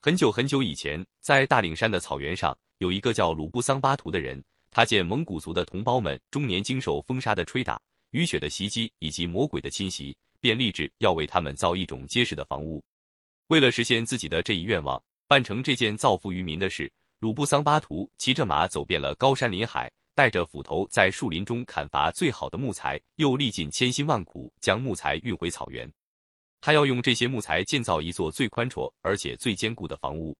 很久很久以前，在大岭山的草原上，有一个叫鲁布桑巴图的人。他见蒙古族的同胞们终年经受风沙的吹打、雨雪的袭击以及魔鬼的侵袭，便立志要为他们造一种结实的房屋。为了实现自己的这一愿望，办成这件造福于民的事，鲁布桑巴图骑着马走遍了高山林海，带着斧头在树林中砍伐最好的木材，又历尽千辛万苦将木材运回草原。他要用这些木材建造一座最宽绰而且最坚固的房屋。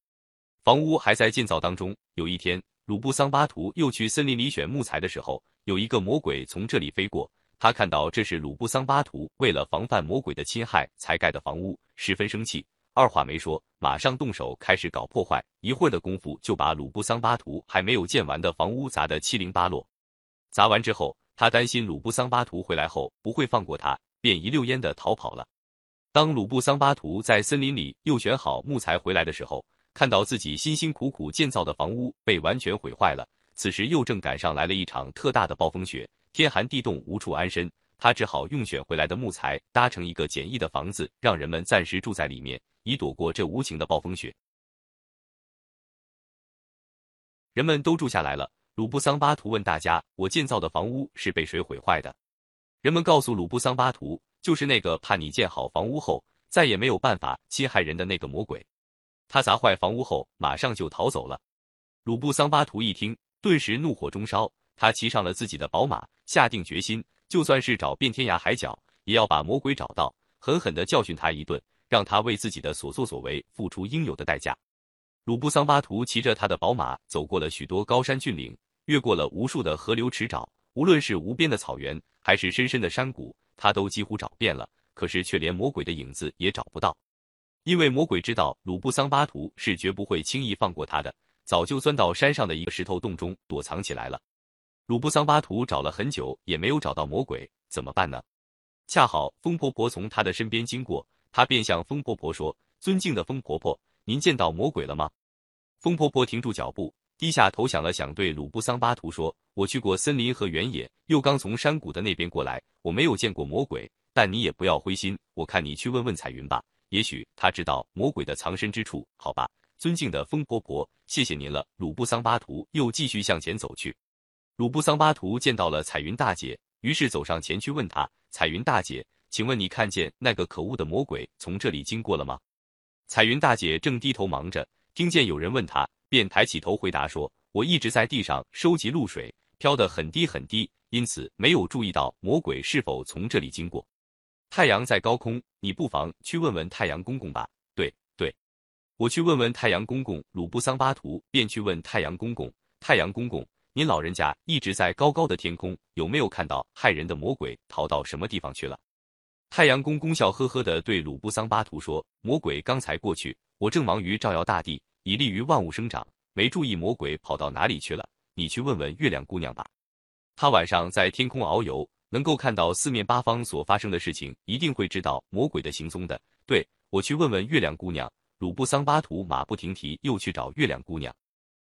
房屋还在建造当中。有一天，鲁布桑巴图又去森林里选木材的时候，有一个魔鬼从这里飞过。他看到这是鲁布桑巴图为了防范魔鬼的侵害才盖的房屋，十分生气，二话没说，马上动手开始搞破坏。一会儿的功夫，就把鲁布桑巴图还没有建完的房屋砸得七零八落。砸完之后，他担心鲁布桑巴图回来后不会放过他，便一溜烟的逃跑了。当鲁布桑巴图在森林里又选好木材回来的时候，看到自己辛辛苦苦建造的房屋被完全毁坏了。此时又正赶上来了一场特大的暴风雪，天寒地冻，无处安身。他只好用选回来的木材搭成一个简易的房子，让人们暂时住在里面，以躲过这无情的暴风雪。人们都住下来了。鲁布桑巴图问大家：“我建造的房屋是被谁毁坏的？”人们告诉鲁布桑巴图。就是那个怕你建好房屋后再也没有办法侵害人的那个魔鬼，他砸坏房屋后马上就逃走了。鲁布桑巴图一听，顿时怒火中烧，他骑上了自己的宝马，下定决心，就算是找遍天涯海角，也要把魔鬼找到，狠狠地教训他一顿，让他为自己的所作所为付出应有的代价。鲁布桑巴图骑着他的宝马，走过了许多高山峻岭，越过了无数的河流池沼，无论是无边的草原，还是深深的山谷。他都几乎找遍了，可是却连魔鬼的影子也找不到，因为魔鬼知道鲁布桑巴图是绝不会轻易放过他的，早就钻到山上的一个石头洞中躲藏起来了。鲁布桑巴图找了很久也没有找到魔鬼，怎么办呢？恰好风婆婆从他的身边经过，他便向风婆婆说：“尊敬的风婆婆，您见到魔鬼了吗？”风婆婆停住脚步。低下头想了想，对鲁布桑巴图说：“我去过森林和原野，又刚从山谷的那边过来，我没有见过魔鬼。但你也不要灰心，我看你去问问彩云吧，也许他知道魔鬼的藏身之处。好吧，尊敬的风婆婆，谢谢您了。”鲁布桑巴图又继续向前走去。鲁布桑巴图见到了彩云大姐，于是走上前去问她：“彩云大姐，请问你看见那个可恶的魔鬼从这里经过了吗？”彩云大姐正低头忙着，听见有人问她。便抬起头回答说：“我一直在地上收集露水，飘得很低很低，因此没有注意到魔鬼是否从这里经过。太阳在高空，你不妨去问问太阳公公吧。对对，我去问问太阳公公。”鲁布桑巴图便去问太阳公公：“太阳公公，您老人家一直在高高的天空，有没有看到害人的魔鬼逃到什么地方去了？”太阳公公笑呵呵的对鲁布桑巴图说：“魔鬼刚才过去，我正忙于照耀大地。”以利于万物生长，没注意魔鬼跑到哪里去了。你去问问月亮姑娘吧，她晚上在天空遨游，能够看到四面八方所发生的事情，一定会知道魔鬼的行踪的。对我去问问月亮姑娘。鲁布桑巴图马不停蹄又去找月亮姑娘，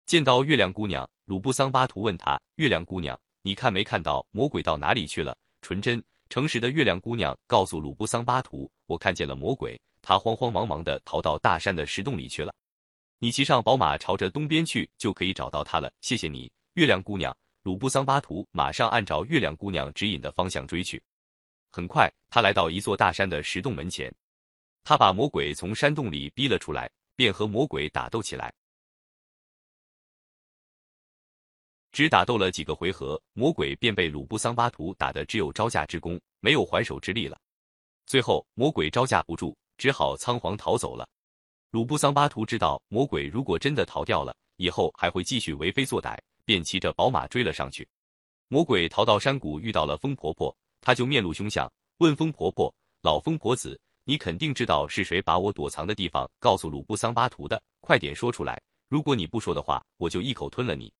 见到月亮姑娘，鲁布桑巴图问她：“月亮姑娘，你看没看到魔鬼到哪里去了？”纯真诚实的月亮姑娘告诉鲁布桑巴图：“我看见了魔鬼，他慌慌忙忙的逃到大山的石洞里去了。”你骑上宝马，朝着东边去，就可以找到他了。谢谢你，月亮姑娘。鲁布桑巴图马上按照月亮姑娘指引的方向追去。很快，他来到一座大山的石洞门前，他把魔鬼从山洞里逼了出来，便和魔鬼打斗起来。只打斗了几个回合，魔鬼便被鲁布桑巴图打得只有招架之功，没有还手之力了。最后，魔鬼招架不住，只好仓皇逃走了。鲁布桑巴图知道魔鬼如果真的逃掉了，以后还会继续为非作歹，便骑着宝马追了上去。魔鬼逃到山谷，遇到了风婆婆，他就面露凶相，问风婆婆：“老风婆子，你肯定知道是谁把我躲藏的地方告诉鲁布桑巴图的？快点说出来！如果你不说的话，我就一口吞了你。”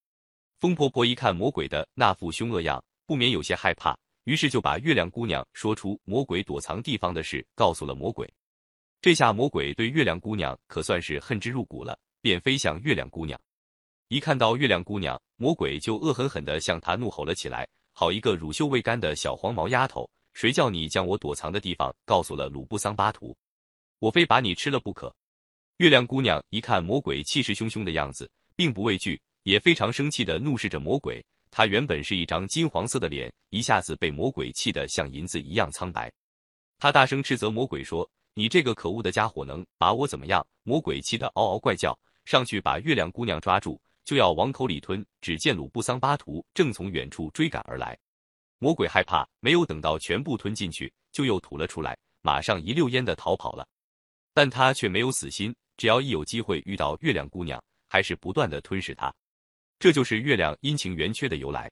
风婆婆一看魔鬼的那副凶恶样，不免有些害怕，于是就把月亮姑娘说出魔鬼躲藏地方的事告诉了魔鬼。这下魔鬼对月亮姑娘可算是恨之入骨了，便飞向月亮姑娘。一看到月亮姑娘，魔鬼就恶狠狠地向她怒吼了起来：“好一个乳臭未干的小黄毛丫头，谁叫你将我躲藏的地方告诉了鲁布桑巴图？我非把你吃了不可！”月亮姑娘一看魔鬼气势汹汹的样子，并不畏惧，也非常生气的怒视着魔鬼。她原本是一张金黄色的脸，一下子被魔鬼气得像银子一样苍白。她大声斥责魔鬼说：“你这个可恶的家伙，能把我怎么样？”魔鬼气得嗷嗷怪叫，上去把月亮姑娘抓住，就要往口里吞。只见鲁布桑巴图正从远处追赶而来，魔鬼害怕，没有等到全部吞进去，就又吐了出来，马上一溜烟的逃跑了。但他却没有死心。只要一有机会遇到月亮姑娘，还是不断的吞噬她，这就是月亮阴晴圆缺的由来。